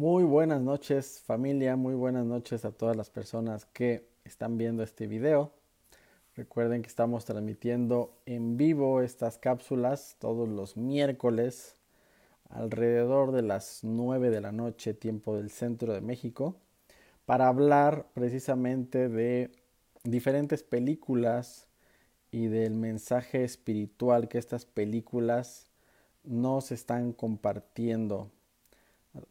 Muy buenas noches familia, muy buenas noches a todas las personas que están viendo este video. Recuerden que estamos transmitiendo en vivo estas cápsulas todos los miércoles alrededor de las 9 de la noche tiempo del centro de México para hablar precisamente de diferentes películas y del mensaje espiritual que estas películas nos están compartiendo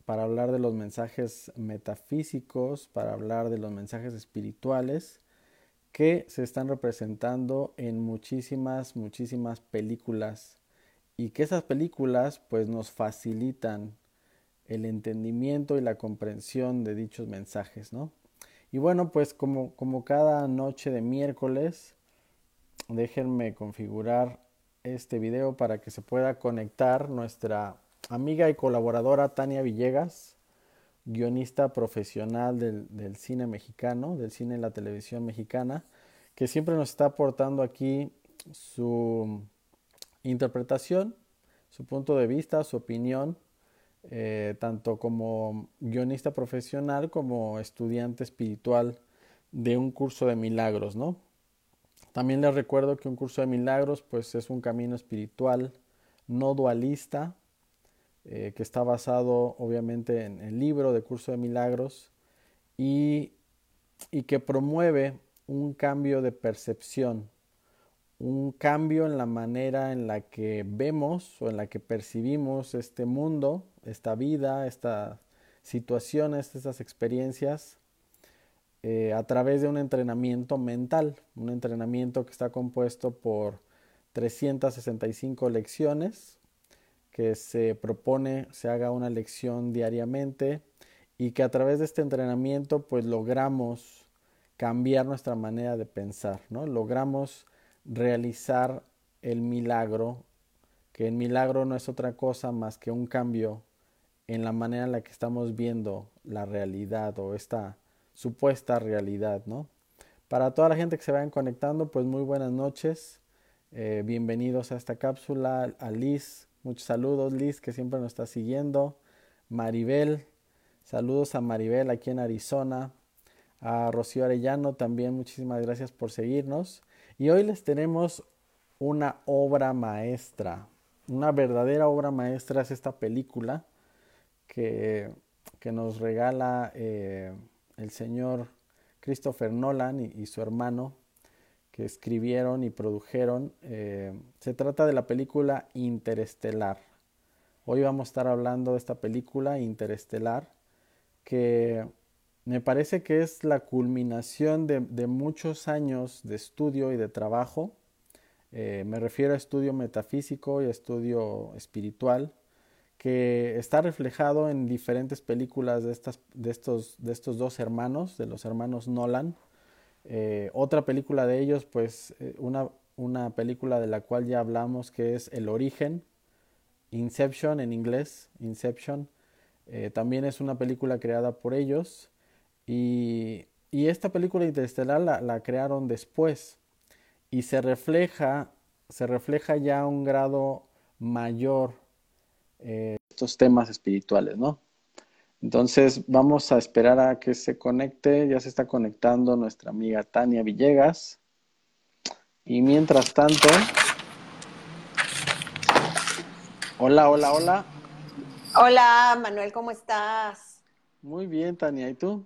para hablar de los mensajes metafísicos, para hablar de los mensajes espirituales que se están representando en muchísimas, muchísimas películas y que esas películas pues nos facilitan el entendimiento y la comprensión de dichos mensajes, ¿no? Y bueno, pues como, como cada noche de miércoles, déjenme configurar este video para que se pueda conectar nuestra amiga y colaboradora Tania Villegas, guionista profesional del, cine mexicano, del cine y la televisión mexicana, que siempre nos está aportando aquí su interpretación, su punto de vista, su opinión, eh, tanto como guionista profesional como estudiante espiritual de un curso de milagros, ¿no? También les recuerdo que un curso de milagros pues es un camino espiritual no dualista eh, que está basado obviamente en el libro de Curso de Milagros y, y que promueve un cambio de percepción, un cambio en la manera en la que vemos o en la que percibimos este mundo, esta vida, estas situaciones, estas experiencias, eh, a través de un entrenamiento mental, un entrenamiento que está compuesto por 365 lecciones que se propone se haga una lección diariamente y que a través de este entrenamiento pues logramos cambiar nuestra manera de pensar, ¿no? Logramos realizar el milagro, que el milagro no es otra cosa más que un cambio en la manera en la que estamos viendo la realidad o esta supuesta realidad, ¿no? Para toda la gente que se vayan conectando, pues muy buenas noches, eh, bienvenidos a esta cápsula, a Liz, Muchos saludos, Liz, que siempre nos está siguiendo. Maribel, saludos a Maribel aquí en Arizona. A Rocío Arellano también, muchísimas gracias por seguirnos. Y hoy les tenemos una obra maestra, una verdadera obra maestra es esta película que, que nos regala eh, el señor Christopher Nolan y su hermano escribieron y produjeron. Eh, se trata de la película Interestelar. Hoy vamos a estar hablando de esta película Interestelar, que me parece que es la culminación de, muchos años de estudio y de trabajo. Eh, me refiero a estudio metafísico y estudio espiritual, que está reflejado en diferentes películas de, estas, de, estos, de estos dos hermanos, de los hermanos Nolan. Eh, otra película de ellos, pues eh, una, una película de la cual ya hablamos que es El origen, Inception en inglés, Inception. Eh, también es una película creada por ellos y, y esta película interestelar la, la, crearon después y se refleja, se refleja ya a un grado mayor estos temas espirituales, ¿no? Entonces vamos a esperar a que se conecte. Ya se está conectando nuestra amiga Tania Villegas. Y mientras tanto... Hola, hola, hola. Hola, Manuel, ¿cómo estás? Muy bien, Tania. ¿Y tú?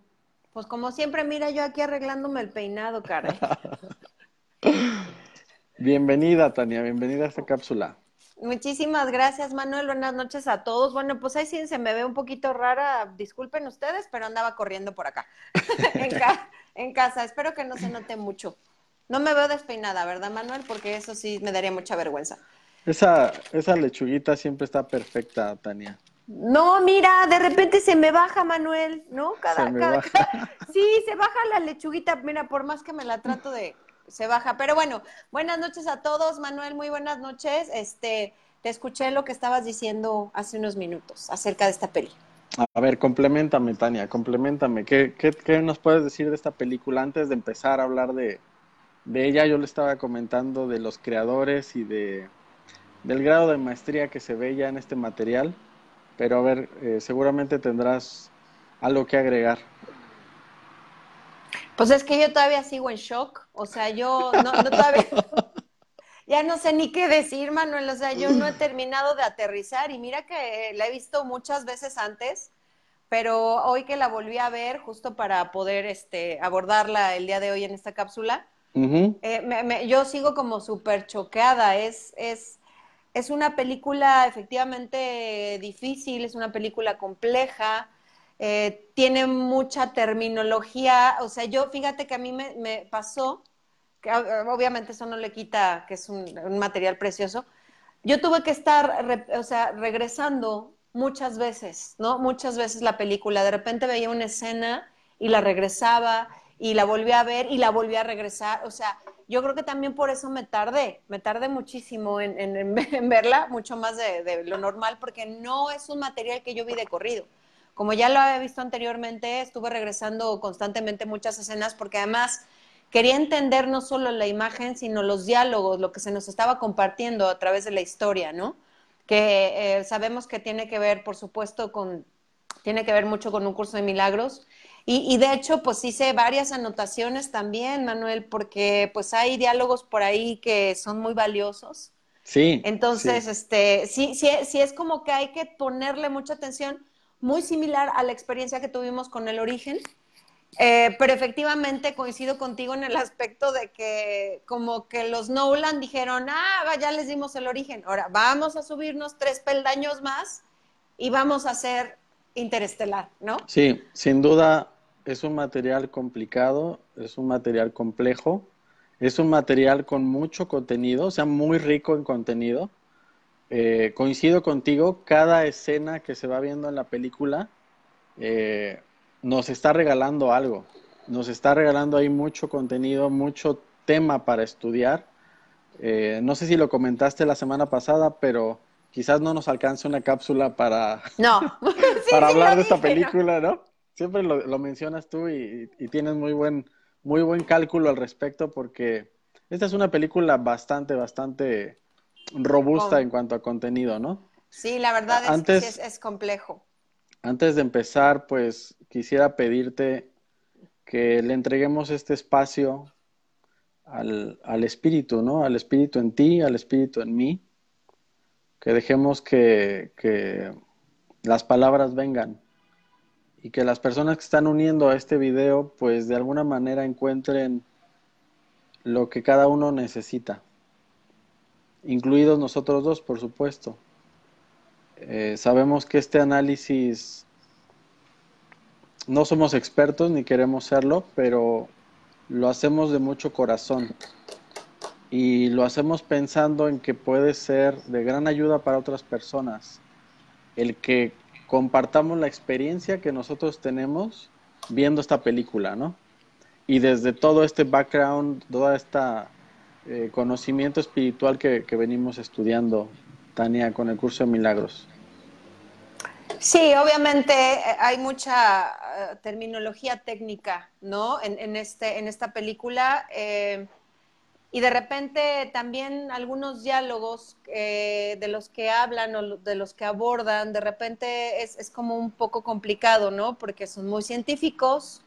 Pues como siempre, mira, yo aquí arreglándome el peinado, cara. bienvenida, Tania, bienvenida a esta cápsula. Muchísimas gracias, Manuel. Buenas noches a todos. Bueno, pues ahí sí se me ve un poquito rara. Disculpen ustedes, pero andaba corriendo por acá, en, casa. Espero que no se note mucho. No me veo despeinada, ¿verdad, Manuel? Porque eso sí me daría mucha vergüenza. Esa, esa lechuguita siempre está perfecta, Tania. No, mira, de repente se me baja, Manuel, ¿no? Cada, sí, se baja la lechuguita. Mira, por más que me la trato de se baja. Pero bueno, buenas noches a todos, Manuel, muy buenas noches. Este, te escuché lo que estabas diciendo hace unos minutos acerca de esta peli. A ver, complementame, Tania, complementame. ¿Qué, qué, nos puedes decir de esta película antes de empezar a hablar de, de ella? Yo le estaba comentando de los creadores y de del grado de maestría que se ve ya en este material. Pero a ver, eh, seguramente tendrás algo que agregar. Pues es que yo todavía sigo en shock, o sea, yo no, todavía, ya no sé ni qué decir, Manuel, o sea, yo no he terminado de aterrizar y mira que la he visto muchas veces antes, pero hoy que la volví a ver, justo para poder este, abordarla el día de hoy en esta cápsula, eh, yo sigo como súper choqueada, es, es, es una película efectivamente difícil, es una película compleja, eh, tiene mucha terminología, o sea, yo fíjate que a mí me, pasó, que obviamente eso no le quita que es un, material precioso, yo tuve que estar, o sea, regresando muchas veces, ¿no? Muchas veces la película, de repente veía una escena y la regresaba y la volví a ver y la volví a regresar, o sea, yo creo que también por eso me tardé, me tardé muchísimo en, verla, mucho más de, de, lo normal, porque no es un material que yo vi de corrido. Como ya lo había visto anteriormente, estuve regresando constantemente muchas escenas porque además quería entender no solo la imagen, sino los diálogos, lo que se nos estaba compartiendo a través de la historia, ¿no? Que eh, sabemos que tiene que ver, por supuesto, con, tiene que ver mucho con un curso de milagros. Y, de hecho, pues hice varias anotaciones también, Manuel, porque pues hay diálogos por ahí que son muy valiosos. Sí. Entonces, este, sí, sí, sí es como que hay que ponerle mucha atención muy similar a la experiencia que tuvimos con el origen, eh, pero efectivamente coincido contigo en el aspecto de que como que los Nolan dijeron, ah, ya les dimos el origen, ahora vamos a subirnos tres peldaños más y vamos a hacer interestelar, ¿no? Sí, sin duda es un material complicado, es un material complejo, es un material con mucho contenido, o sea, muy rico en contenido eh, coincido contigo, cada escena que se va viendo en la película eh, nos está regalando algo, nos está regalando ahí mucho contenido, mucho tema para estudiar. Eh, no sé si lo comentaste la semana pasada, pero quizás no nos alcance una cápsula para, no. para hablar de esta película, ¿no? Siempre lo, mencionas tú y, y, tienes muy buen, muy buen cálculo al respecto porque esta es una película bastante, bastante robusta en cuanto a contenido, ¿no? Sí, la verdad es que es, complejo. Antes de empezar, pues quisiera pedirte que le entreguemos este espacio al, espíritu, ¿no? Al espíritu en ti, al espíritu en mí. Que dejemos que, que las palabras vengan y que las personas que están uniendo a este video, pues de alguna manera encuentren lo que cada uno necesita incluidos nosotros dos, por supuesto. Eh, sabemos que este análisis no somos expertos ni queremos serlo, pero lo hacemos de mucho corazón y lo hacemos pensando en que puede ser de gran ayuda para otras personas el que compartamos la experiencia que nosotros tenemos viendo esta película, ¿no? Y desde todo este background, toda esta eh, conocimiento espiritual que, venimos estudiando, Tania, con el curso de milagros. Sí, obviamente eh, hay mucha eh, terminología técnica, ¿no? En, este, en esta película. y de repente también algunos diálogos de los que hablan o de los que abordan, de repente es, es como un poco complicado, ¿no? Porque son muy científicos.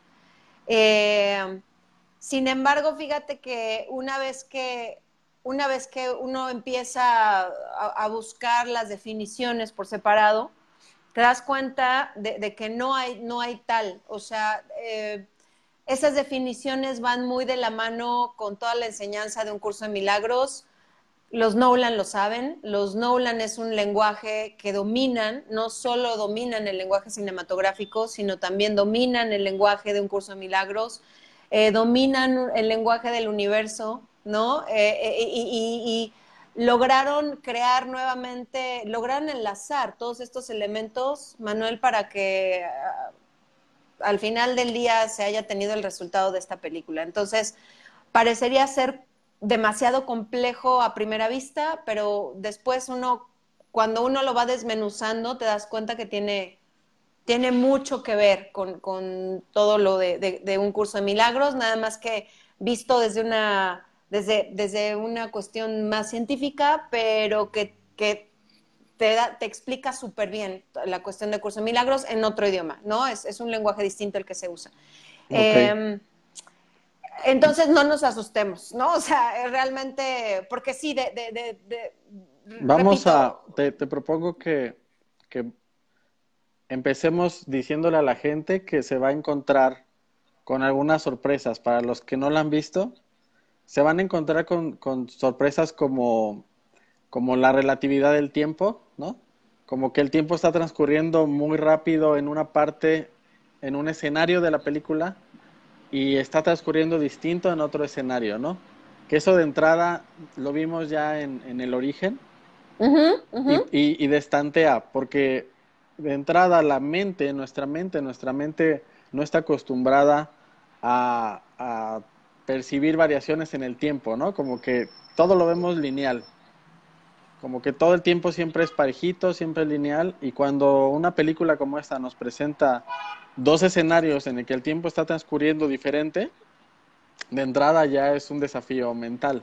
Sin embargo, fíjate que una vez que, una vez que uno empieza a, buscar las definiciones por separado, te das cuenta de, que no hay, no hay tal. O sea, eh, esas definiciones van muy de la mano con toda la enseñanza de un curso de milagros. Los Nolan lo saben, los Nolan es un lenguaje que dominan, no solo dominan el lenguaje cinematográfico, sino también dominan el lenguaje de un curso de milagros eh, dominan el lenguaje del universo, ¿no? Eh, eh, y, lograron crear nuevamente, lograron enlazar todos estos elementos, Manuel, para que ah, al final del día se haya tenido el resultado de esta película. Entonces, parecería ser demasiado complejo a primera vista, pero después uno, cuando uno lo va desmenuzando, te das cuenta que tiene tiene mucho que ver con, todo lo de, un curso de milagros, nada más que visto desde una, desde, desde una cuestión más científica, pero que, te, da, te explica súper bien la cuestión de Curso de Milagros en otro idioma, ¿no? Es, es un lenguaje distinto el que se usa. Em, entonces no nos asustemos, ¿no? O sea, realmente, porque sí, de... de, de, Vamos a, te, te propongo que, que empecemos diciéndole a la gente que se va a encontrar con algunas sorpresas. Para los que no la han visto, se van a encontrar con, con sorpresas como, como la relatividad del tiempo, ¿no? Como que el tiempo está transcurriendo muy rápido en una parte, en un escenario de la película y está transcurriendo distinto en otro escenario, ¿no? Que eso de entrada lo vimos ya en, en el origen Y, y, de estantea, porque de entrada la mente, nuestra mente, nuestra mente no está acostumbrada a, percibir variaciones en el tiempo, ¿no? Como que todo lo vemos lineal, como que todo el tiempo siempre es parejito, siempre es lineal, y cuando una película como esta nos presenta dos escenarios en el que el tiempo está transcurriendo diferente, de entrada ya es un desafío mental.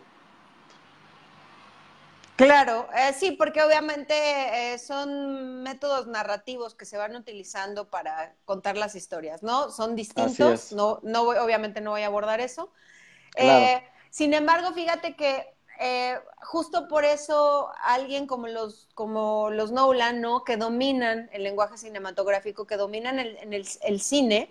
Claro, eh, sí, porque obviamente eh, son métodos narrativos que se van utilizando para contar las historias, ¿no? Son distintos, no, no obviamente no voy a abordar eso. Eh, sin embargo, fíjate que eh, justo por eso alguien como los, como los Nolan, ¿no? Que dominan el lenguaje cinematográfico, que dominan el, en el, cine,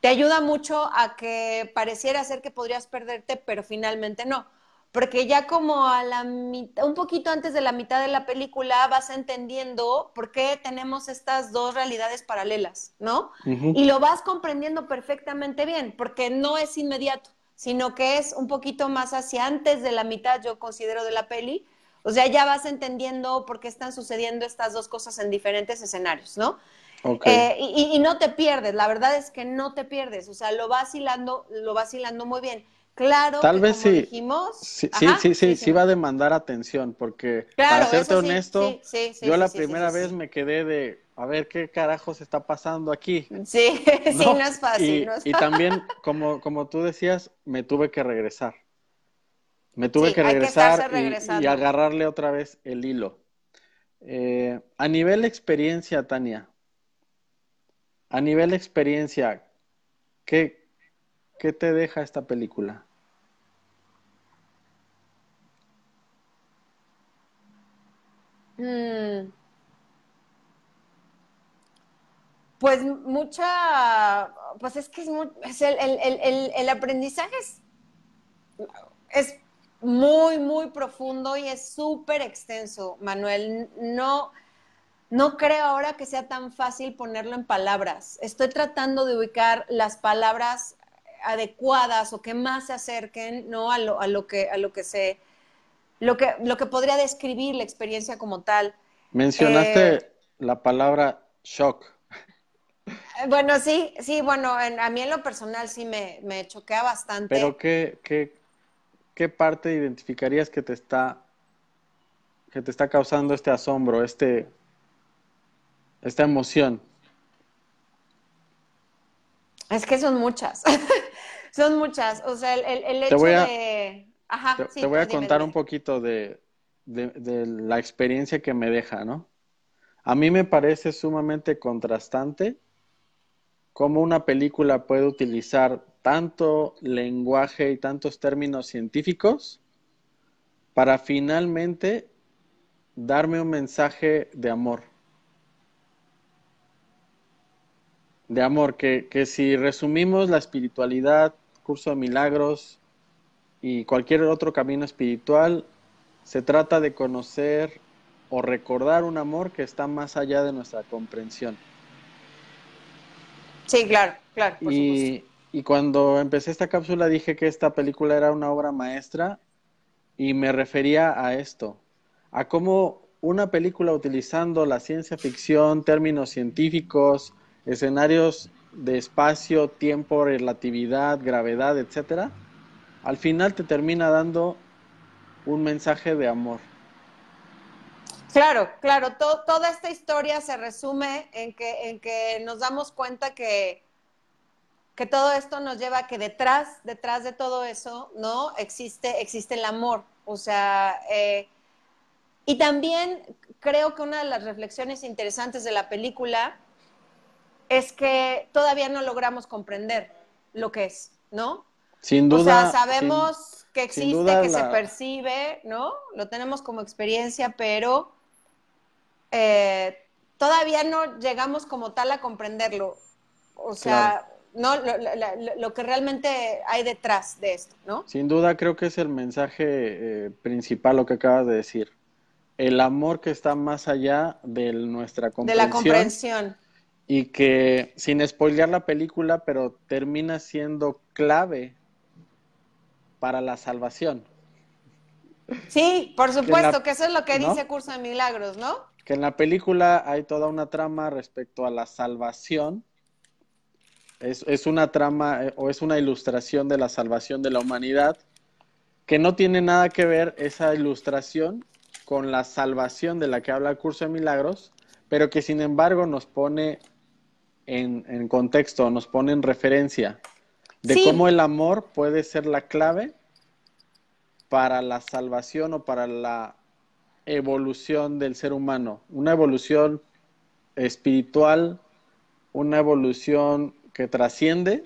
te ayuda mucho a que pareciera ser que podrías perderte, pero finalmente no. Porque ya como a la mitad, un poquito antes de la mitad de la película vas entendiendo por qué tenemos estas dos realidades paralelas, ¿no? Y lo vas comprendiendo perfectamente bien, porque no es inmediato sino que es un poquito más hacia antes de la mitad, yo considero, de la peli. O sea, ya vas entendiendo por qué están sucediendo estas dos cosas en diferentes escenarios, ¿no? Eh, y, no te pierdes, la verdad es que no te pierdes, o sea, lo vas hilando, lo vas hilando muy bien. Claro, tal vez sí. Dijimos, sí, sí, sí, sí, va a demandar atención, porque para serte honesto, yo la primera vez me quedé de, a ver qué carajos está pasando aquí. Sí, sí, no es fácil. Y, también, como, como tú decías, me tuve que regresar. Me tuve que regresar y, agarrarle otra vez el hilo. Eh, a nivel experiencia, Tania, a nivel experiencia, ¿qué, qué te deja esta película? Mm. Pues mucha, pues es que es, el, aprendizaje es, muy, muy profundo y es súper extenso, Manuel. No, no creo ahora que sea tan fácil ponerlo en palabras. Estoy tratando de ubicar las palabras adecuadas o que más se acerquen ¿no? a, lo, a, lo que, a lo que se lo que, lo que podría describir la experiencia como tal. Mencionaste eh, la palabra shock. Eh, bueno, sí, sí, bueno, a mí en lo personal sí me, me choquea bastante. Pero ¿qué, qué, qué parte identificarías que te está que te está causando este asombro, este, esta emoción? Es que son muchas, son muchas. O sea, el, hecho de... Ajá, te, te voy a contar un poquito de, de, de, la experiencia que me deja, ¿no? A mí me parece sumamente contrastante cómo una película puede utilizar tanto lenguaje y tantos términos científicos para finalmente darme un mensaje de amor. De amor, que, que si resumimos la espiritualidad, curso de milagros y cualquier otro camino espiritual, se trata de conocer o recordar un amor que está más allá de nuestra comprensión. Sí, claro, claro. y, y cuando empecé esta cápsula dije que esta película era una obra maestra y me refería a esto, a cómo una película utilizando la ciencia ficción, términos científicos, escenarios de espacio, tiempo, relatividad, gravedad, etcétera, al final te termina dando un mensaje de amor. Claro, claro, toda esta historia se resume en que, en que nos damos cuenta que, que todo esto nos lleva a que detrás, detrás de todo eso, ¿no? Existe, existe el amor. O sea, eh, Y también creo que una de las reflexiones interesantes de la película es que todavía no logramos comprender lo que es, ¿no? Sin duda. O sea, sabemos que existe, que se percibe, ¿no? Lo tenemos como experiencia, pero eh, todavía no llegamos como tal a comprenderlo. O sea, no lo, que realmente hay detrás de esto, ¿no? Sin duda creo que es el mensaje eh, principal lo que acabas de decir. El amor que está más allá de nuestra comprensión. De la comprensión. Y que, sin spoilear la película, pero termina siendo clave para la salvación. Sí, por supuesto, que, eso es lo que dice Curso de Milagros, ¿no? Que en la película hay toda una trama respecto a la salvación es, una trama eh, o es una ilustración de la salvación de la humanidad que no tiene nada que ver esa ilustración con la salvación de la que habla el curso de milagros, pero que sin embargo nos pone en, contexto, nos pone en referencia de cómo el amor puede ser la clave para la salvación o para la evolución del ser humano, una evolución espiritual, una evolución que trasciende,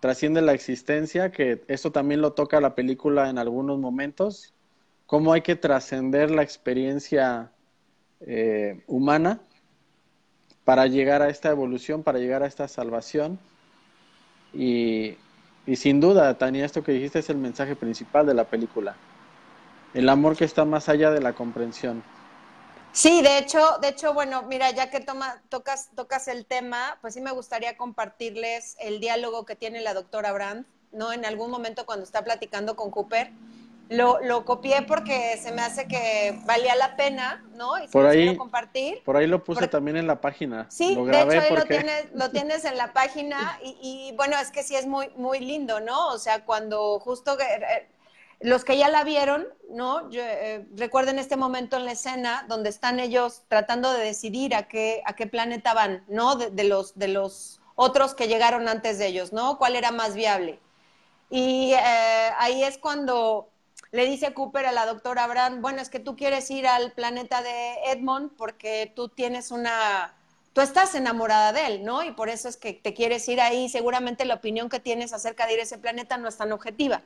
trasciende la existencia, que esto también lo toca la película en algunos momentos, cómo hay que trascender la experiencia eh, humana para llegar a esta evolución, para llegar a esta salvación. Y, y sin duda, Tania, esto que dijiste es el mensaje principal de la película. El amor que está más allá de la comprensión. Sí, de hecho, de hecho, bueno, mira, ya que tocas, tocas el tema, pues sí me gustaría compartirles el diálogo que tiene la doctora Brandt, ¿no? En algún momento cuando está platicando con Cooper. Lo, lo copié porque se me hace que valía la pena, ¿no? Y por ahí, compartir. Por ahí lo puse también en la página. Sí, de hecho ahí lo, tienes, lo tienes en la página y, y, bueno, es que sí es muy, muy lindo, ¿no? O sea, cuando justo eh, los que ya la vieron, ¿no? Eh, recuerden este momento en la escena donde están ellos tratando de decidir a qué, a qué planeta van, ¿no? De, los, de los otros que llegaron antes de ellos, ¿no? ¿Cuál era más viable? Y eh, ahí es cuando le dice Cooper a la doctora Brand, bueno, es que tú quieres ir al planeta de Edmond porque tú tienes una, tú estás enamorada de él, ¿no? Y por eso es que te quieres ir ahí. Seguramente la opinión que tienes acerca de ir a ese planeta no es tan objetiva.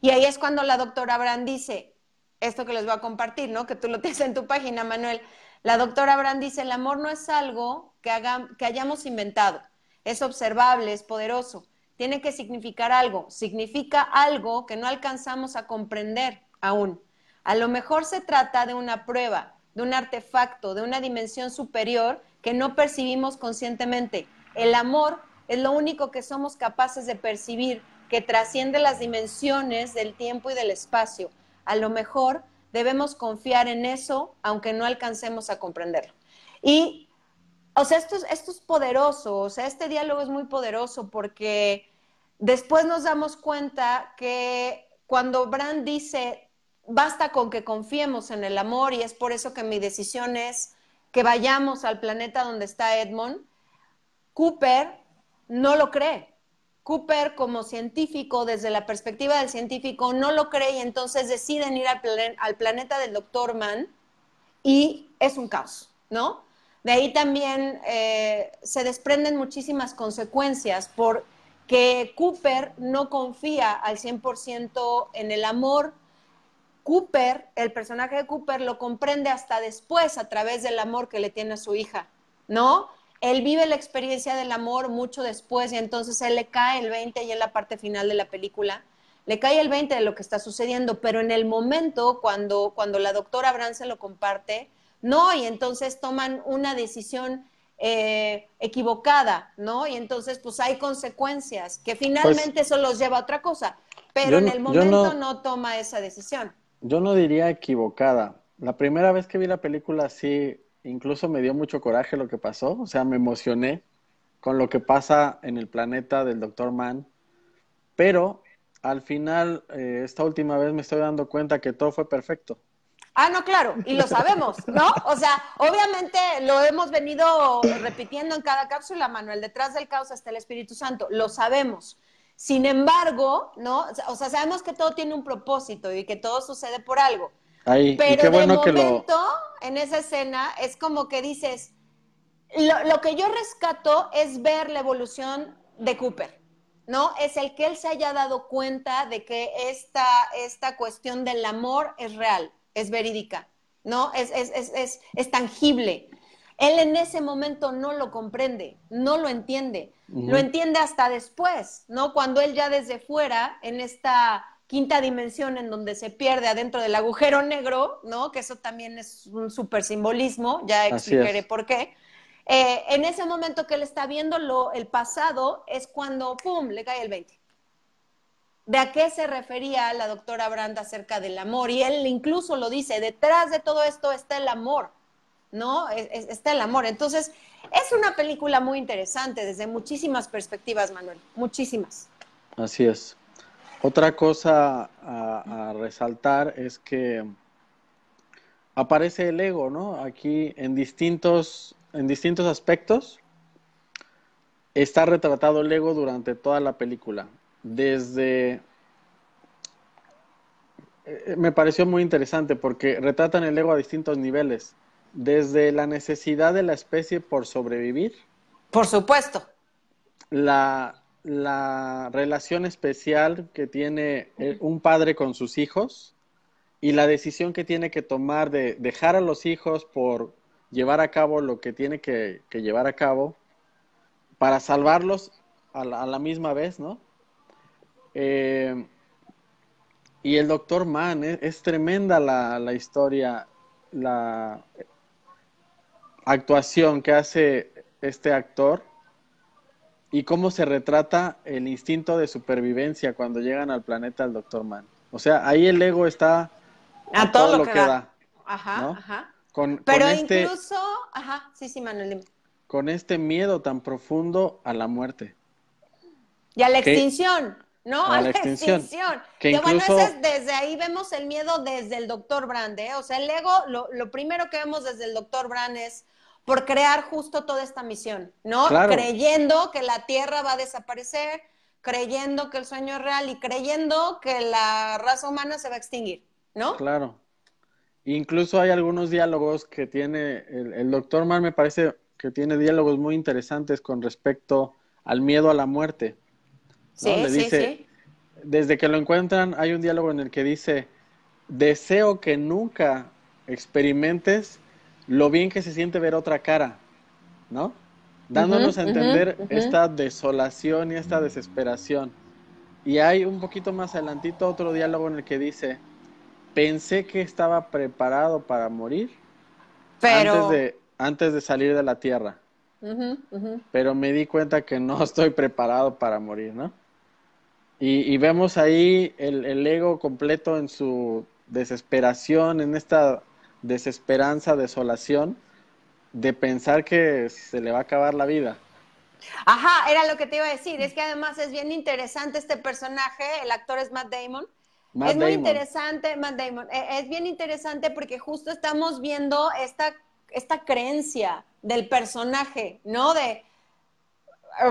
Y ahí es cuando la doctora Brand dice, esto que les voy a compartir, ¿no? Que tú lo tienes en tu página, Manuel. La doctora Brand dice, el amor no es algo que, que hayamos inventado, es observable, es poderoso, tiene que significar algo, significa algo que no alcanzamos a comprender aún. A lo mejor se trata de una prueba, de un artefacto, de una dimensión superior que no percibimos conscientemente. El amor es lo único que somos capaces de percibir que trasciende las dimensiones del tiempo y del espacio. A lo mejor debemos confiar en eso, aunque no alcancemos a comprenderlo. Y, o sea, esto es, esto es poderoso, o sea, este diálogo es muy poderoso porque después nos damos cuenta que cuando Brand dice, basta con que confiemos en el amor y es por eso que mi decisión es que vayamos al planeta donde está Edmond, Cooper no lo cree. Cooper como científico, desde la perspectiva del científico, no lo cree y entonces deciden ir al, planeta del doctor Mann y es un caos, ¿no? De ahí también eh, se desprenden muchísimas consecuencias porque Cooper no confía al 100% en el amor. Cooper, el personaje de Cooper, lo comprende hasta después a través del amor que le tiene a su hija, ¿no? él vive la experiencia del amor mucho después y entonces él le cae el 20 y en la parte final de la película le cae el 20 de lo que está sucediendo, pero en el momento cuando, cuando la doctora Brand se lo comparte, no, y entonces toman una decisión eh, equivocada, ¿no? Y entonces pues hay consecuencias que finalmente pues eso los lleva a otra cosa, pero en el momento no toma esa decisión. Yo no diría equivocada. La primera vez que vi la película sí incluso me dio mucho coraje lo que pasó, o sea, me emocioné con lo que pasa en el planeta del Doctor Mann, pero al final, eh, esta última vez me estoy dando cuenta que todo fue perfecto. Ah, no, claro, y lo sabemos, ¿no? O sea, obviamente lo hemos venido repitiendo en cada cápsula, Manuel, detrás del caos está el Espíritu Santo, lo sabemos. Sin embargo, ¿no? O sea, sabemos que todo tiene un propósito y que todo sucede por algo. Ahí, Pero de momento, en esa escena, es como que dices, lo, lo, que yo rescato es ver la evolución de Cooper, ¿no? Es el que él se haya dado cuenta de que esta, esta cuestión del amor es real, es verídica, ¿no? Es, es, es, es tangible. Él en ese momento no lo comprende, no lo entiende. Lo entiende hasta después, ¿no? Cuando él ya desde fuera, en esta quinta dimensión en donde se pierde adentro del agujero negro, ¿no? Que eso también es un súper simbolismo, ya explicaré por qué. Eh, en ese momento que él está viendo lo, el pasado es cuando, ¡pum!, le cae el 20. ¿De a qué se refería la doctora Brand acerca del amor? Y él incluso lo dice, detrás de todo esto está el amor, ¿no? está el amor. Entonces, es una película muy interesante desde muchísimas perspectivas, Manuel, muchísimas. Así es. Otra cosa a, resaltar es que aparece el ego, ¿no? Aquí en distintos, en distintos aspectos está retratado el ego durante toda la película. Desde... Eh, me pareció muy interesante porque retratan el ego a distintos niveles desde la necesidad de la especie por sobrevivir. Por supuesto. La, relación especial que tiene eh, un padre con sus hijos y la decisión que tiene que tomar de dejar a los hijos por llevar a cabo lo que tiene que, llevar a cabo para salvarlos a la, misma vez, ¿no? Eh, y el doctor Mann, es, es tremenda la, la, historia, la, actuación que hace este actor y cómo se retrata el instinto de supervivencia cuando llegan al planeta del Doctor Man. O sea, ahí el ego está a, todo, lo que, da. Ajá, ajá. Pero este incluso, ajá, sí, sí, Manuel. Con este miedo tan profundo a la muerte. Y a la extinción. ¿No? A, la extinción. Que, bueno, desde ahí vemos el miedo desde el doctor Brand, ¿eh? O sea, el ego, lo, lo, primero que vemos desde el doctor Brand es por crear justo toda esta misión, ¿no? Creyendo que la Tierra va a desaparecer, creyendo que el sueño es real y creyendo que la raza humana se va a extinguir, ¿no? Claro. Incluso hay algunos diálogos que tiene, el, doctor Mann me parece que tiene diálogos muy interesantes con respecto al miedo a la muerte. Sí, Le dice, sí, Desde que lo encuentran, hay un diálogo en el que dice, deseo que nunca experimentes lo bien que se siente ver otra cara, ¿no? Dándonos a entender esta desolación y esta desesperación. Y hay un poquito más adelantito otro diálogo en el que dice, pensé que estaba preparado para morir Pero... antes, de, antes de salir de la tierra. Pero me di cuenta que no estoy preparado para morir, ¿no? Y, vemos ahí el, ego completo en su desesperación, en esta desesperanza, desolación, de pensar que se le va a acabar la vida. Ajá, era lo que te iba a decir. Es que además es bien interesante este personaje, el actor es Matt Damon. es muy interesante, Matt Damon. E, es bien interesante porque justo estamos viendo esta, esta creencia del personaje, ¿no? De,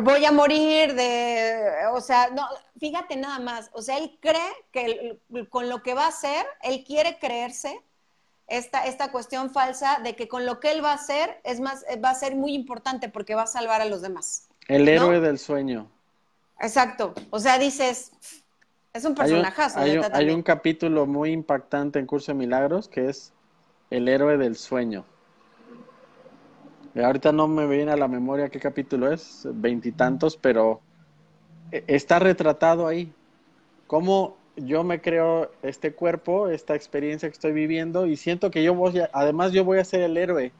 voy a morir de, o sea, no, fíjate nada más, o sea, él cree que con lo que va a hacer, él quiere creerse esta, esta cuestión falsa de que con lo que él va a hacer es más, va a ser muy importante porque va a salvar a los demás. El héroe del sueño. Exacto, o sea, dices, es un personajazo. Hay hay un capítulo muy impactante en Curso de Milagros que es el héroe del sueño. Ahorita no me viene a la memoria qué capítulo es, veintitantos, pero e, está retratado ahí. Cómo yo me creo este cuerpo, esta experiencia que estoy viviendo y siento que yo voy, a, además yo voy a ser el héroe.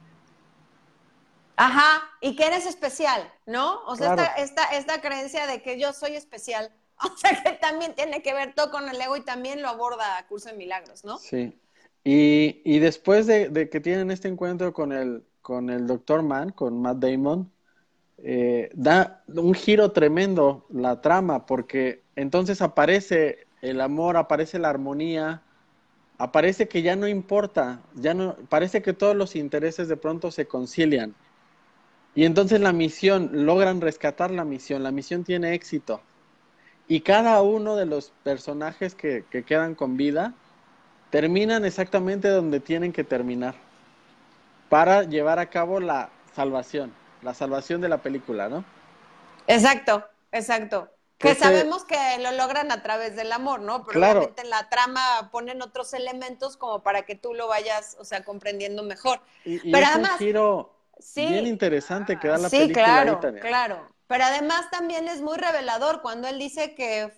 Ajá, y que eres especial, ¿no? O sea, esta, esta, creencia de que yo soy especial, o sea, que también tiene que ver todo con el ego y también lo aborda Curso de Milagros, ¿no? Sí. Y, y después de, de, que tienen este encuentro con el, con el Dr. Mann, con Matt Damon, eh, da un giro tremendo la trama, porque entonces aparece el amor, aparece la armonía, aparece que ya no importa, ya no, parece que todos los intereses de pronto se concilian. Y entonces la misión, logran rescatar la misión, la misión tiene éxito. Y cada uno de los personajes que quedan con vida terminan exactamente donde tienen que terminar para llevar a cabo la salvación, la salvación de la película, ¿no? Exacto, exacto. Que sabemos que lo logran a través del amor, ¿no? Pero obviamente en la trama ponen otros elementos como para que tú lo vayas, o sea, comprendiendo mejor. Y, Pero es además, un giro bien interesante que da la sí, claro, claro. Pero además también es muy revelador cuando él dice que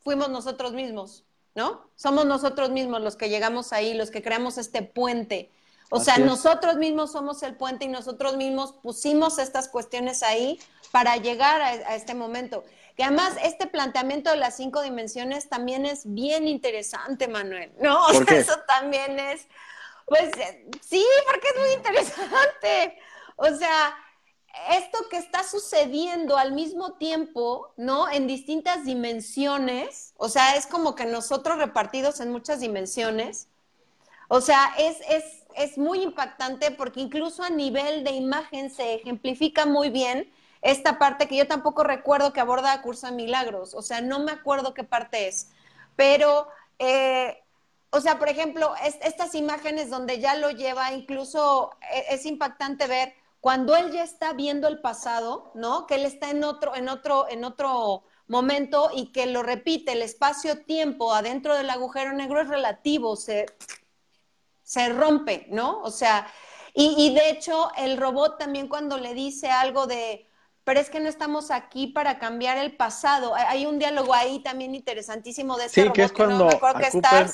fuimos nosotros mismos, ¿no? Somos nosotros mismos los que llegamos ahí, los que creamos este puente. O sea, nosotros mismos somos el puente y nosotros mismos pusimos estas cuestiones ahí para llegar a, este momento. Que además este planteamiento de las cinco dimensiones también es bien interesante, Manuel. No, o sea, eso también es, pues sí, porque es muy interesante. O sea, esto que está sucediendo al mismo tiempo, ¿no? En distintas dimensiones, o sea, es como que nosotros repartidos en muchas dimensiones. O sea, es, es, es muy impactante porque incluso a nivel de imagen se ejemplifica muy bien esta parte que yo tampoco recuerdo que aborda Curso de Milagros, o sea, no me acuerdo qué parte es, pero, eh, o sea, por ejemplo, estas imágenes donde ya lo lleva, incluso e, es impactante ver cuando él ya está viendo el pasado, ¿no? Que él está en otro, en otro, en otro momento y que lo repite, el espacio-tiempo adentro del agujero negro es relativo, se, se rompe, ¿no? O sea, y, y, de hecho el robot también cuando le dice algo de, pero es que no estamos aquí para cambiar el pasado. Hay un diálogo ahí también interesantísimo de este sí, que es cuando a Cooper,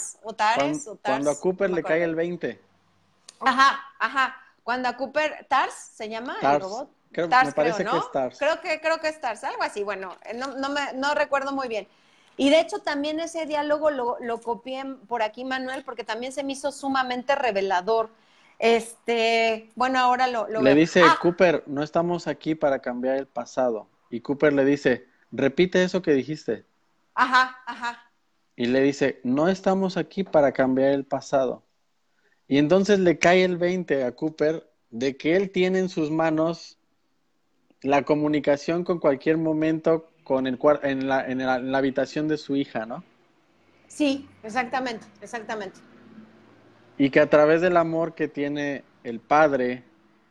cuando, a Cooper le cae el 20. Ajá, ajá. Cuando a Cooper, Tars se llama el robot. Creo, me parece que es Tars. Creo que, creo que es Tars, algo así, bueno, no, no, me, no recuerdo muy bien. Y de hecho también ese diálogo lo, lo copié por aquí, Manuel, porque también se me hizo sumamente revelador. Este, bueno, ahora lo, lo Le dice ah. Cooper, no estamos aquí para cambiar el pasado. Y Cooper le dice, repite eso que dijiste. Ajá, ajá. Y le dice, no estamos aquí para cambiar el pasado. Y entonces le cae el 20 a Cooper de que él tiene en sus manos la comunicación con cualquier momento con el en la, en la, en la habitación de su hija, ¿no? Sí, exactamente, exactamente. Y que a través del amor que tiene el padre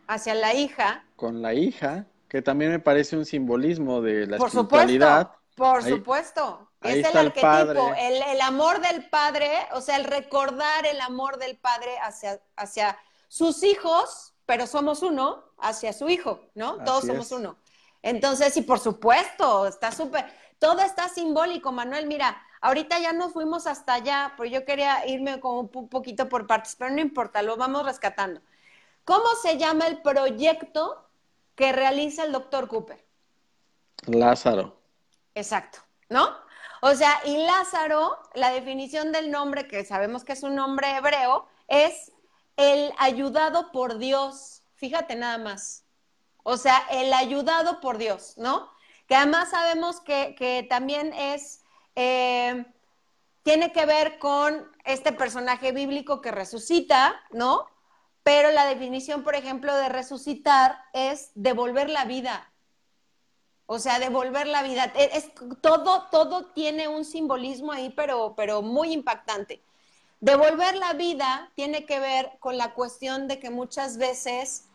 hacia la hija, con la hija, que también me parece un simbolismo de la por espiritualidad. por supuesto es el arquetipo, el, amor del padre, o sea, el recordar el amor del padre hacia, hacia sus hijos, pero somos uno, hacia su hijo, ¿no? Todos somos uno. Entonces, y por supuesto, está súper, todo está simbólico, Manuel. Mira, ahorita ya nos fuimos hasta allá, pero yo quería irme como un poquito por partes, pero no importa, lo vamos rescatando. ¿Cómo se llama el proyecto que realiza el doctor Cooper? Lázaro. Exacto, ¿no? O sea, y Lázaro, la definición del nombre, que sabemos que es un nombre hebreo, es el ayudado por Dios. Fíjate nada más. O sea, el ayudado por Dios, ¿no? Que además sabemos que, también es, eh, tiene que ver con este personaje bíblico que resucita, ¿no? Pero la definición, por ejemplo, de resucitar es devolver la vida, o sea, devolver la vida. E, todo, todo tiene un simbolismo ahí, pero, pero muy impactante. Devolver la vida tiene que ver con la cuestión de que muchas veces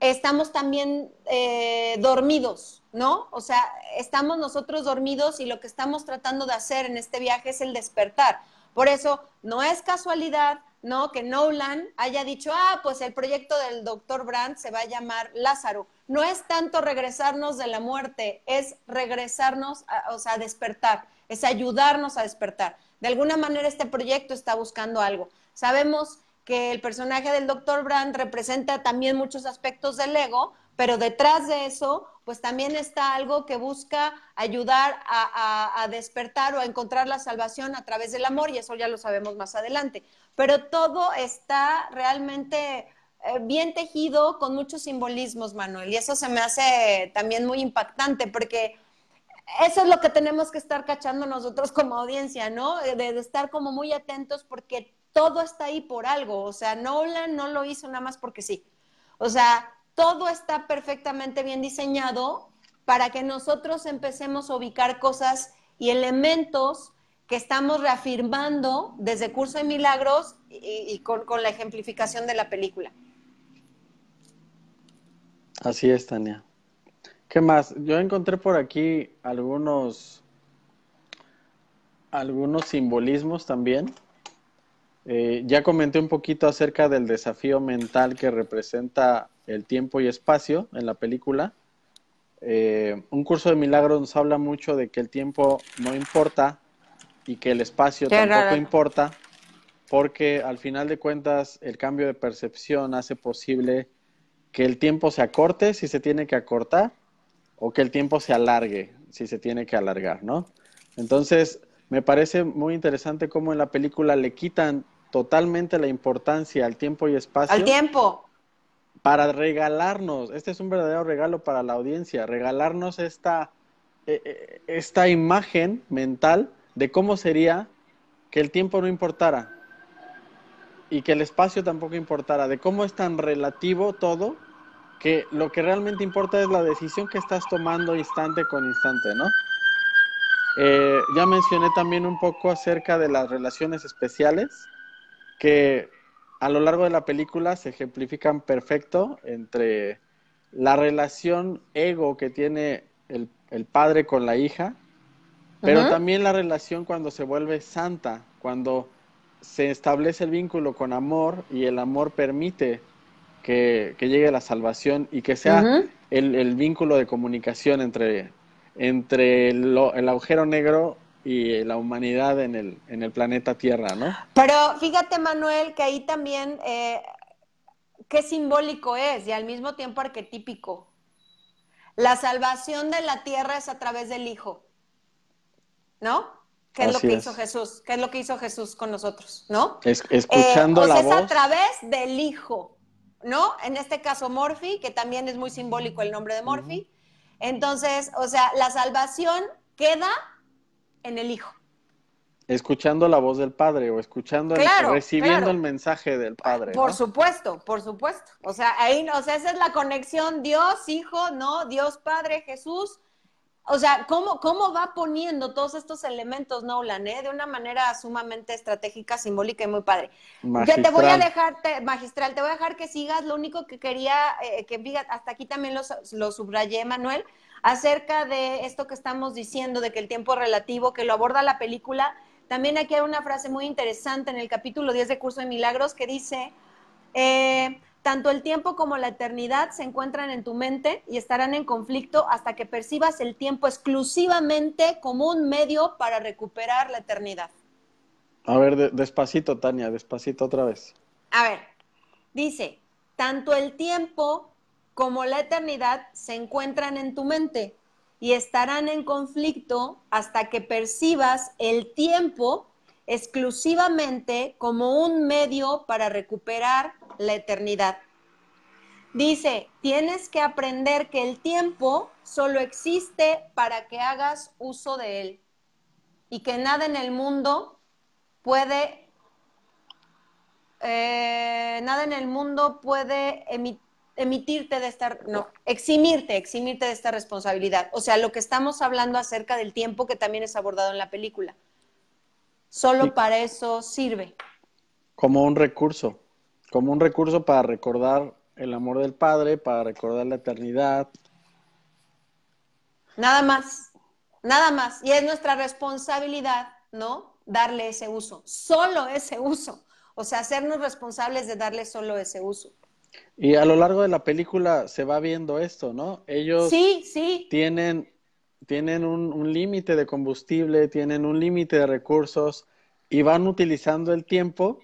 estamos también eh, dormidos, ¿no? O sea, estamos nosotros dormidos y lo que estamos tratando de hacer en este viaje es el despertar. Por eso, no es casualidad ¿no? Que Nolan haya dicho, ah, pues el proyecto del doctor Brandt se va a llamar Lázaro. No es tanto regresarnos de la muerte, es regresarnos, o sea, a despertar, es ayudarnos a despertar. De alguna manera este proyecto está buscando algo. Sabemos que el personaje del doctor Brandt representa también muchos aspectos del ego, pero detrás de eso, pues también está algo que busca ayudar a, despertar o a encontrar la salvación a través del amor, y eso ya lo sabemos más adelante. Pero todo está realmente eh, bien tejido con muchos simbolismos, Manuel, y eso se me hace también muy impactante, porque eso es lo que tenemos que estar cachando nosotros como audiencia, ¿no? De, de estar como muy atentos porque todo está ahí por algo, o sea, Nolan no lo hizo nada más porque sí. O sea, todo está perfectamente bien diseñado para que nosotros empecemos a ubicar cosas y elementos que estamos reafirmando desde Curso de Milagros y, con, con la ejemplificación de la película. Así es, Tania. ¿Qué más? Yo encontré por aquí algunos, algunos simbolismos también. Eh, ya comenté un poquito acerca del desafío mental que representa el tiempo y espacio en la película. Eh, un curso de milagros nos habla mucho de que el tiempo no importa y que el espacio tampoco importa, porque al final de cuentas el cambio de percepción hace posible que el tiempo se acorte si se tiene que acortar o que el tiempo se alargue si se tiene que alargar, ¿no? Entonces, me parece muy interesante cómo en la película le quitan totalmente la importancia al tiempo y espacio. Al tiempo. Para regalarnos, este es un verdadero regalo para la audiencia, regalarnos esta, eh, eh, esta imagen mental de cómo sería que el tiempo no importara y que el espacio tampoco importara, de cómo es tan relativo todo que lo que realmente importa es la decisión que estás tomando instante con instante, ¿no? Eh, ya mencioné también un poco acerca de las relaciones especiales, que a lo largo de la película se ejemplifican perfecto entre la relación ego que tiene el, padre con la hija, pero también la relación cuando se vuelve santa, cuando se establece el vínculo con amor y el amor permite que, llegue la salvación y que sea el, vínculo de comunicación entre, entre el, agujero negro y la humanidad en el, en el planeta Tierra, ¿no? Pero fíjate, Manuel, que ahí también eh, qué simbólico es y al mismo tiempo arquetípico. La salvación de la tierra es a través del Hijo, ¿no? ¿Qué es lo que hizo Jesús? ¿Qué es lo que hizo Jesús con nosotros? ¿No? Es, escuchando eh, o sea, es a través del Hijo. ¿no? En este caso Morphy, que también es muy simbólico el nombre de Morphy. Entonces, o sea, la salvación queda en el Hijo. Escuchando la voz del Padre o escuchando, recibiendo el mensaje del Padre. Por supuesto, por supuesto. O sea, ahí, o sea, esa es la conexión Dios, Hijo, ¿no? Dios Padre, Jesús, o sea, ¿cómo, ¿cómo va poniendo todos estos elementos Nolan, eh? De una manera sumamente estratégica, simbólica y muy padre. Ya te voy a dejar, magistral, te voy a dejar que sigas. Lo único que quería eh, que digas, hasta aquí también lo, lo subrayé, Manuel, acerca de esto que estamos diciendo, de que el tiempo es relativo, que lo aborda la película. También aquí hay una frase muy interesante en el capítulo 10 de Curso de Milagros que dice... Eh, tanto el tiempo como la eternidad se encuentran en tu mente y estarán en conflicto hasta que percibas el tiempo exclusivamente como un medio para recuperar la eternidad. A ver, despacito, Tania, despacito otra vez. A ver, dice, tanto el tiempo como la eternidad se encuentran en tu mente y estarán en conflicto hasta que percibas el tiempo exclusivamente como un medio para recuperar la eternidad. Dice, tienes que aprender que el tiempo solo existe para que hagas uso de él y que nada en el mundo puede, eh, nada en el mundo puede emitirte de esta, no, eximirte, eximirte de esta responsabilidad. O sea, lo que estamos hablando acerca del tiempo que también es abordado en la película. Solo para eso sirve. Como un recurso, como un recurso para recordar el amor del Padre, para recordar la eternidad. Nada más, nada más. Y es nuestra responsabilidad, ¿no? Darle ese uso, solo ese uso. O sea, hacernos responsables de darle solo ese uso. Y a lo largo de la película se va viendo esto, ¿no? Ellos sí, sí. tienen tienen un, límite de combustible, tienen un límite de recursos y van utilizando el tiempo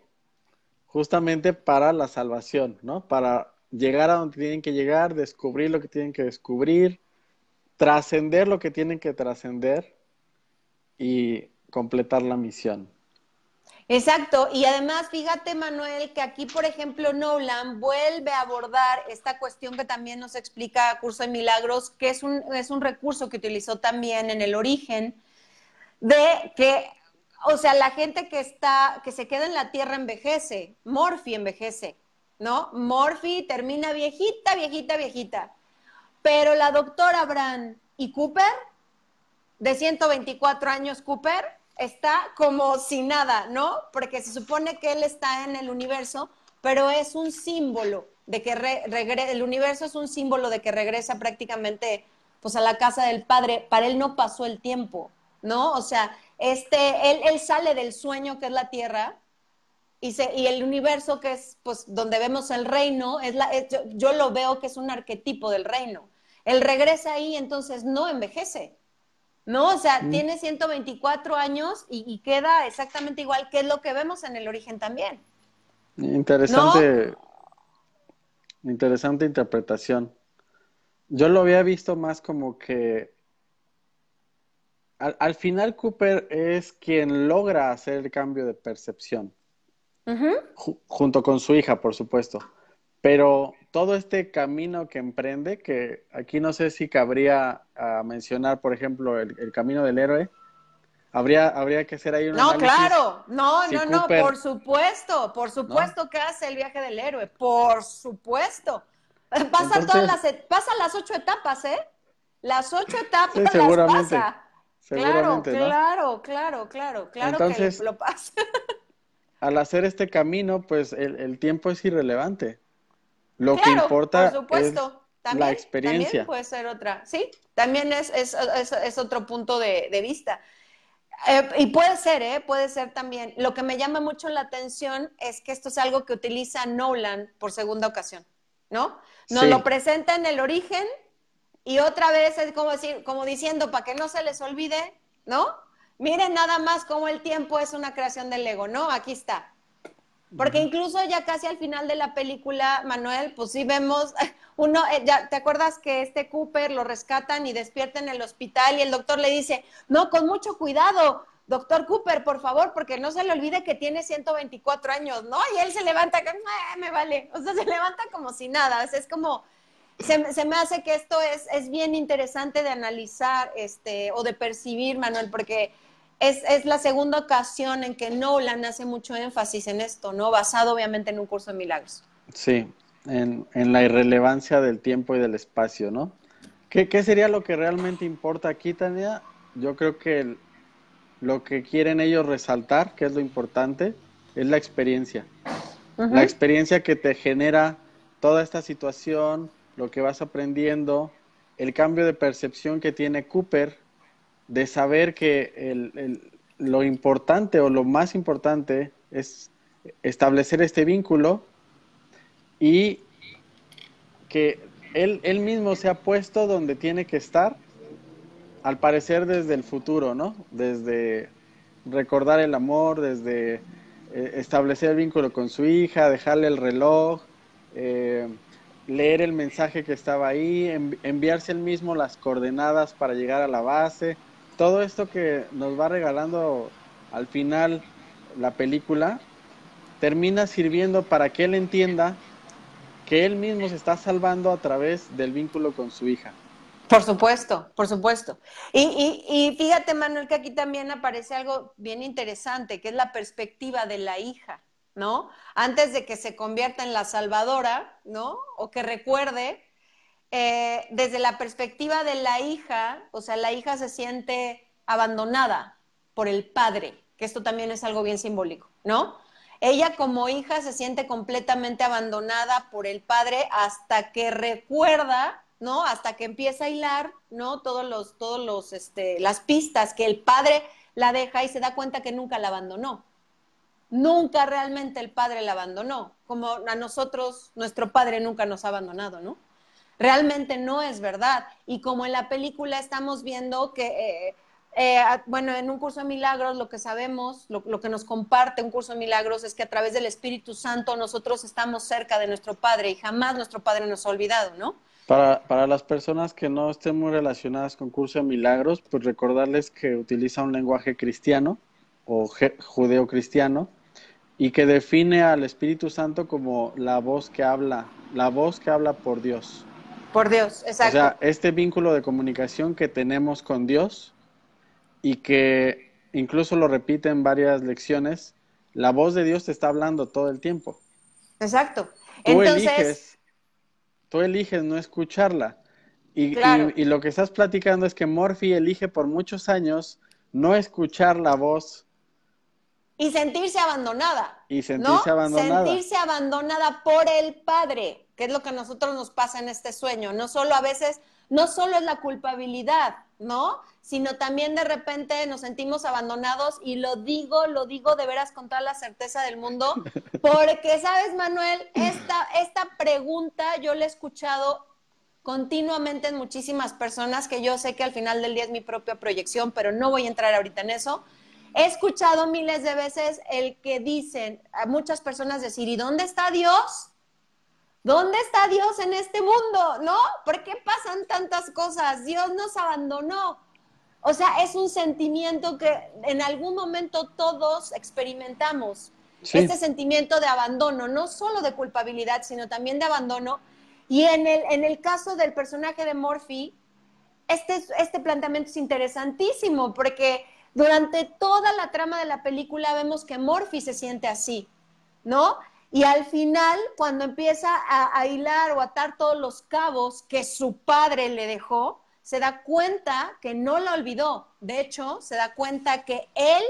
justamente para la salvación, ¿no? Para llegar a donde tienen que llegar, descubrir lo que tienen que descubrir, trascender lo que tienen que trascender y completar la misión. Exacto, y además fíjate Manuel que aquí, por ejemplo, Nolan vuelve a abordar esta cuestión que también nos explica Curso de Milagros, que es un, es un recurso que utilizó también en el origen, de que, o sea, la gente que está, que se queda en la Tierra envejece, Morphy envejece, ¿no? Morphy termina viejita, viejita, viejita, pero la doctora Brand y Cooper, de 124 años Cooper, está como sin nada, ¿no? Porque se supone que él está en el universo, pero es un símbolo de que el universo es un símbolo de que regresa prácticamente pues a la casa del padre. Para él no pasó el tiempo, ¿no? O sea, este, él, él sale del sueño que es la tierra y, se, y el universo que es pues donde vemos el reino, es la, yo, yo, lo veo que es un arquetipo del reino. Él regresa ahí, entonces no envejece. ¿No? O sea, mm. tiene 124 años y, queda exactamente igual que es lo que vemos en el origen también. Interesante, interesante interpretación. Yo lo había visto más como que al, final Cooper es quien logra hacer el cambio de percepción, junto con su hija, por supuesto. Pero todo este camino que emprende, que aquí no sé si cabría a mencionar, por ejemplo, el, camino del héroe, habría, habría que hacer ahí un No, claro, no, no, no, por supuesto, por supuesto que hace el viaje del héroe, por supuesto. Pasa todas las, pasa las ocho etapas, ¿eh? Las ocho etapas las pasa. Claro, claro, claro, claro, claro Entonces, que lo pasa. al hacer este camino, pues el tiempo es irrelevante. Lo que importa es la experiencia. También puede ser otra, sí, también es, es, es, otro punto de, de vista. Eh, y puede ser, ¿eh? Puede ser también. Lo que me llama mucho la atención es que esto es algo que utiliza Nolan por segunda ocasión, ¿no? Nos lo presenta en el origen y otra vez es como, decir, como diciendo, para que no se les olvide, ¿no? Miren nada más cómo el tiempo es una creación del ego, ¿no? Aquí está. Porque incluso ya casi al final de la película, Manuel, pues sí vemos, uno, eh, ya, ¿te acuerdas que este Cooper lo rescatan y despierta en el hospital y el doctor le dice, no, con mucho cuidado, doctor Cooper, por favor, porque no se le olvide que tiene 124 años, ¿no? Y él se levanta, me vale, o sea, se levanta como si nada, o sea, es como, se, se, me hace que esto es, es bien interesante de analizar, este, o de percibir, Manuel, porque es, la segunda ocasión en que Nolan hace mucho énfasis en esto, ¿no? Basado obviamente en un curso de milagros. Sí, en, la irrelevancia del tiempo y del espacio, ¿no? ¿Qué, sería lo que realmente importa aquí, Tania? Yo creo que lo que quieren ellos resaltar, que es lo importante, es la experiencia. La experiencia que te genera toda esta situación, lo que vas aprendiendo, el cambio de percepción que tiene Cooper de saber que el, lo importante o lo más importante es establecer este vínculo y que él, él mismo se ha puesto donde tiene que estar, al parecer desde el futuro, ¿no? Desde recordar el amor, desde eh, establecer el vínculo con su hija, dejarle el reloj, eh, leer el mensaje que estaba ahí, enviarse él mismo las coordenadas para llegar a la base todo esto que nos va regalando al final la película termina sirviendo para que él entienda que él mismo se está salvando a través del vínculo con su hija. Por supuesto, por supuesto. Y, y, fíjate, Manuel, que aquí también aparece algo bien interesante, que es la perspectiva de la hija, ¿no? Antes de que se convierta en la salvadora, ¿no? O que recuerde, eh, desde la perspectiva de la hija, o sea, la hija se siente abandonada por el padre, que esto también es algo bien simbólico, ¿no? Ella como hija se siente completamente abandonada por el padre hasta que recuerda, ¿no? Hasta que empieza a hilar, ¿no? Todos los, todos los, este, las pistas que el padre la deja y se da cuenta que nunca la abandonó. Nunca realmente el padre la abandonó, como a nosotros, nuestro padre nunca nos ha abandonado, ¿no? Realmente no es verdad. Y como en la película estamos viendo que, eh, eh, bueno, en un curso de milagros lo que sabemos, lo, que nos comparte un curso de milagros es que a través del Espíritu Santo nosotros estamos cerca de nuestro Padre y jamás nuestro Padre nos ha olvidado, ¿no? Para, para las personas que no estén muy relacionadas con curso de milagros, pues recordarles que utiliza un lenguaje cristiano o judeo-cristiano y que define al Espíritu Santo como la voz que habla, la voz que habla por Dios. Por Dios, exacto. O sea, este vínculo de comunicación que tenemos con Dios y que incluso lo repite en varias lecciones, la voz de Dios te está hablando todo el tiempo. Exacto. Tú eliges, tú eliges no escucharla. Y, y, lo que estás platicando es que Morphy elige por muchos años no escuchar la voz. Y sentirse abandonada. Y sentirse abandonada. Sentirse abandonada por el padre, que es lo que a nosotros nos pasa en este sueño. No solo a veces, no solo es la culpabilidad, ¿no? Sino también de repente nos sentimos abandonados y lo digo, lo digo de veras con toda la certeza del mundo, porque, ¿sabes, Manuel? Esta, esta pregunta yo la he escuchado continuamente en muchísimas personas, que yo sé que al final del día es mi propia proyección, pero no voy a entrar ahorita en eso. He escuchado miles de veces el que dicen a muchas personas decir, ¿y dónde está Dios? ¿Dónde está Dios en este mundo? ¿No? ¿Por qué pasan tantas cosas? Dios nos abandonó. O sea, es un sentimiento que en algún momento todos experimentamos. Este sentimiento de abandono, no solo de culpabilidad, sino también de abandono. Y en el, en el caso del personaje de Morphy, este, este planteamiento es interesantísimo porque durante toda la trama de la película vemos que Morphy se siente así, ¿no? Y al final, cuando empieza a, hilar o atar todos los cabos que su padre le dejó, se da cuenta que no la olvidó. De hecho, se da cuenta que él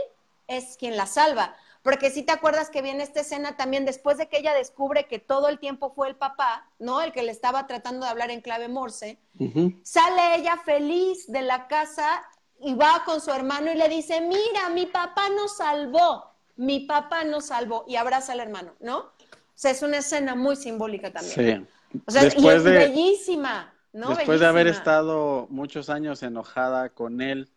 es quien la salva. Porque si te acuerdas que viene esta escena también después de que ella descubre que todo el tiempo fue el papá, ¿no? El que le estaba tratando de hablar en clave morse. Sale ella feliz de la casa y va con su hermano y le dice, mira, mi papá nos salvó mi papá nos salvó y abraza al hermano, ¿no? O sea, es una escena muy simbólica también. Sí. O sea, después y es de, bellísima, ¿no? Después de haber estado muchos años enojada con él,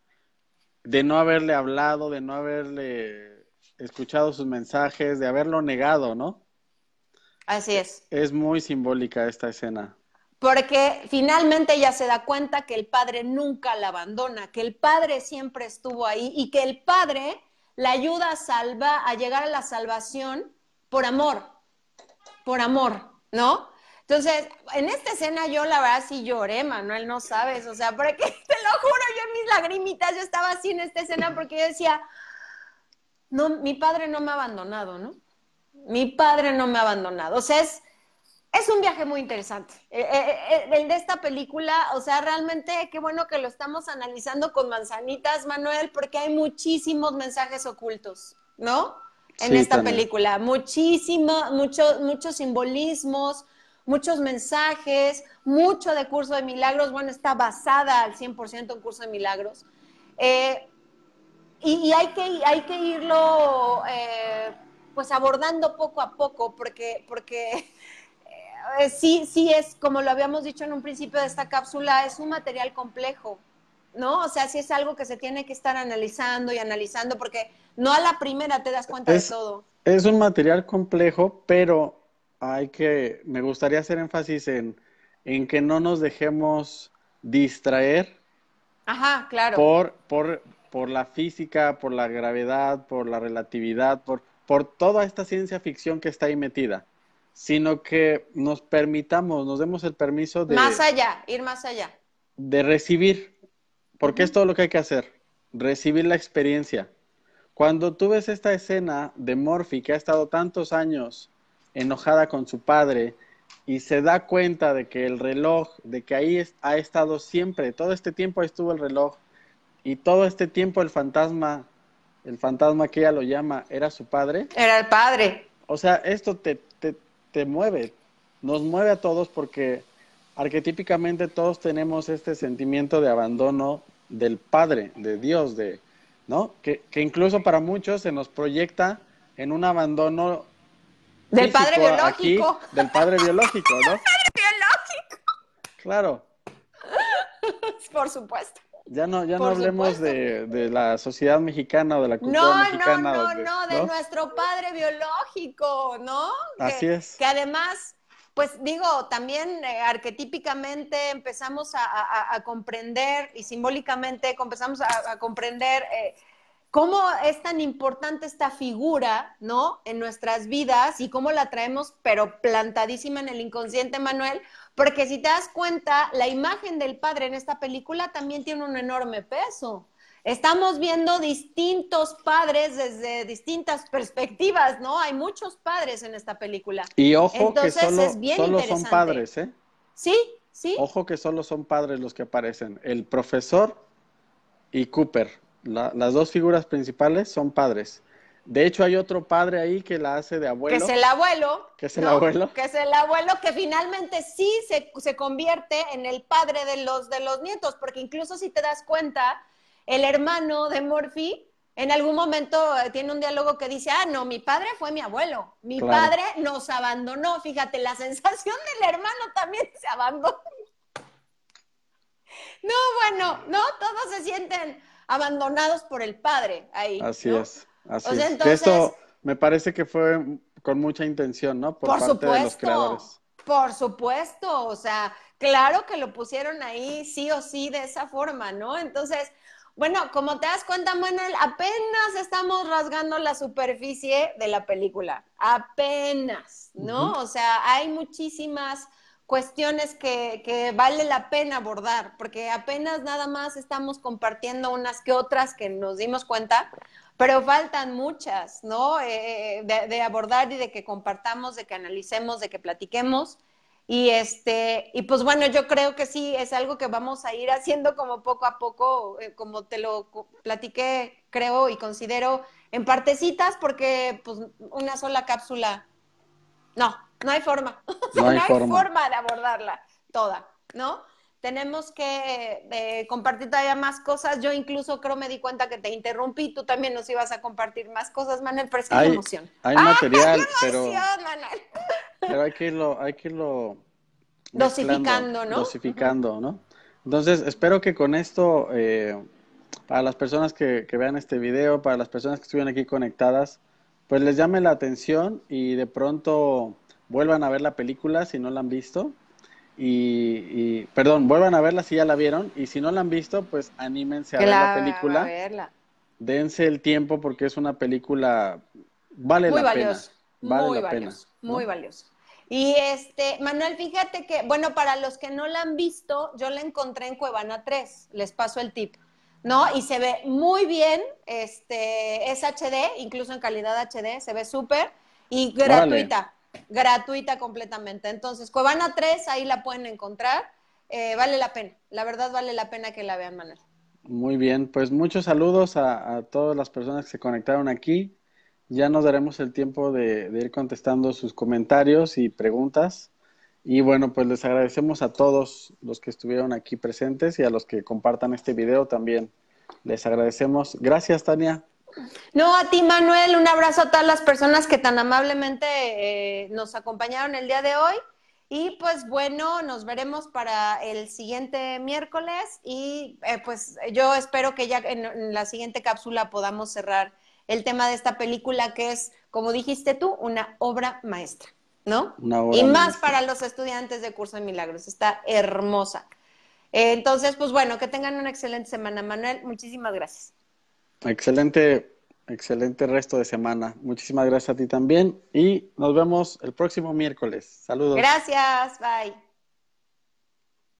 de no haberle hablado, de no haberle escuchado sus mensajes, de haberlo negado, ¿no? Así es. Es muy simbólica esta escena. Porque finalmente ella se da cuenta que el padre nunca la abandona, que el padre siempre estuvo ahí y que el padre la ayuda a salvar, a llegar a la salvación por amor, por amor, ¿no? Entonces, en esta escena yo la verdad sí lloré, Manuel, no sabes, o sea, porque te lo juro, yo en mis lagrimitas, yo estaba así en esta escena porque yo decía, no, mi padre no me ha abandonado, ¿no? Mi padre no me ha abandonado. O sea, es, es un viaje muy interesante. Eh, eh, eh, el de esta película, o sea, realmente qué bueno que lo estamos analizando con manzanitas, Manuel, porque hay muchísimos mensajes ocultos, ¿no? En esta película, muchísimo, muchos muchos simbolismos, muchos mensajes, mucho de curso de milagros, bueno, está basada al 100% en curso de milagros. y, hay, que, hay que irlo, pues, abordando poco a poco, porque, porque eh, sí, sí es, como lo habíamos dicho en un principio de esta cápsula, es un material complejo, ¿no? O sea, sí es algo que se tiene que estar analizando y analizando, porque no a la primera te das cuenta de todo. Es un material complejo, pero hay que, me gustaría hacer énfasis en, en que no nos dejemos distraer. Ajá, claro. Por, por, por la física, por la gravedad, por la relatividad, por, por toda esta ciencia ficción que está ahí metida sino que nos permitamos, nos demos el permiso de... Más allá, ir más allá. De recibir, porque es todo lo que hay que hacer, recibir la experiencia. Cuando tú ves esta escena de Morphy, que ha estado tantos años enojada con su padre, y se da cuenta de que el reloj, de que ahí ha estado siempre, todo este tiempo estuvo el reloj, y todo este tiempo el fantasma, el fantasma que ella lo llama, era su padre. Era el padre. O sea, esto te, te mueve, nos mueve a todos porque arquetípicamente todos tenemos este sentimiento de abandono del Padre, de Dios, de, ¿no? Que, incluso para muchos se nos proyecta en un abandono del padre biológico. del padre biológico, ¿no? padre biológico. Claro. Por supuesto. Ya no, ya no hablemos de, de, la sociedad mexicana o de la cultura mexicana. No, no, no, de nuestro padre biológico, ¿no? Así es. Que además, pues digo, también eh, arquetípicamente empezamos a, comprender y simbólicamente empezamos a, comprender eh, cómo es tan importante esta figura, ¿no? En nuestras vidas y cómo la traemos, pero plantadísima en el inconsciente, Manuel, porque si te das cuenta, la imagen del padre en esta película también tiene un enorme peso. Estamos viendo distintos padres desde distintas perspectivas, ¿no? Hay muchos padres en esta película. Y ojo que solo, solo son padres, ¿eh? Sí, sí. Ojo que solo son padres los que aparecen. El profesor y Cooper. las dos figuras principales son padres. De hecho, hay otro padre ahí que la hace de abuelo. Que es el abuelo. Que es el abuelo. Que es el abuelo que finalmente sí se, se, convierte en el padre de los, de los nietos, porque incluso si te das cuenta, el hermano de Morphy en algún momento eh, tiene un diálogo que dice, ah, no, mi padre fue mi abuelo, mi padre nos abandonó. Fíjate, la sensación del hermano también se abandonó. No, bueno, no, todos se sienten abandonados por el padre ahí. Así es, así es. Entonces, esto me parece que fue con mucha intención, ¿no? Por, parte supuesto, de los creadores. Por supuesto, o sea, claro que lo pusieron ahí sí o sí de esa forma, ¿no? Entonces, bueno, como te das cuenta, Manuel, apenas estamos rasgando la superficie de la película, apenas, ¿no? O sea, hay muchísimas cuestiones que, que, vale la pena abordar, porque apenas nada más estamos compartiendo unas que otras que nos dimos cuenta, pero faltan muchas, ¿no? Eh, de, de, abordar y de que compartamos, de que analicemos, de que platiquemos. Y este, y pues bueno, yo creo que sí, es algo que vamos a ir haciendo como poco a poco, eh, como te lo platiqué, creo y considero en partecitas, porque pues una sola cápsula, no, no hay forma, no hay, forma. de abordarla toda, ¿no? Tenemos que eh, compartir todavía más cosas. Yo incluso creo me di cuenta que te interrumpí, tú también nos ibas a compartir más cosas, Manuel, pero es que hay, emoción. Hay material, pero, Manuel! pero hay que irlo, hay que irlo dosificando, ¿no? Dosificando, ¿no? Entonces, espero que con esto, eh, para las personas que, que, vean este video, para las personas que estuvieron aquí conectadas, pues les llame la atención y de pronto vuelvan a ver la película si no la han visto. Y, perdón, vuelvan a verla si ya la vieron y si no la han visto, pues anímense a ver la película. verla. Dense el tiempo porque es una película vale muy la valioso, pena. Vale muy la valioso, pena, muy valioso. Y este, Manuel, fíjate que, bueno, para los que no la han visto, yo la encontré en Cuevana 3, les paso el tip, ¿no? Y se ve muy bien, este, es HD, incluso en calidad HD, se ve súper y gratuita, gratuita completamente. Entonces, Cuevana 3, ahí la pueden encontrar, eh, vale la pena, la verdad vale la pena que la vean, Manuel. Muy bien, pues muchos saludos a, a todas las personas que se conectaron aquí. Ya nos daremos el tiempo de, ir contestando sus comentarios y preguntas. Y bueno, pues les agradecemos a todos los que estuvieron aquí presentes y a los que compartan este video también. Les agradecemos. Gracias, Tania. No, a ti, Manuel, un abrazo a todas las personas que tan amablemente eh, nos acompañaron el día de hoy. Y pues bueno, nos veremos para el siguiente miércoles y eh, pues yo espero que ya en la siguiente cápsula podamos cerrar el tema de esta película que es, como dijiste tú, una obra maestra, ¿no? y más para los estudiantes de Curso de Milagros, está hermosa. Entonces, pues bueno, que tengan una excelente semana, Manuel. Muchísimas gracias. Excelente, excelente resto de semana. Muchísimas gracias a ti también y nos vemos el próximo miércoles. Saludos. Gracias, bye.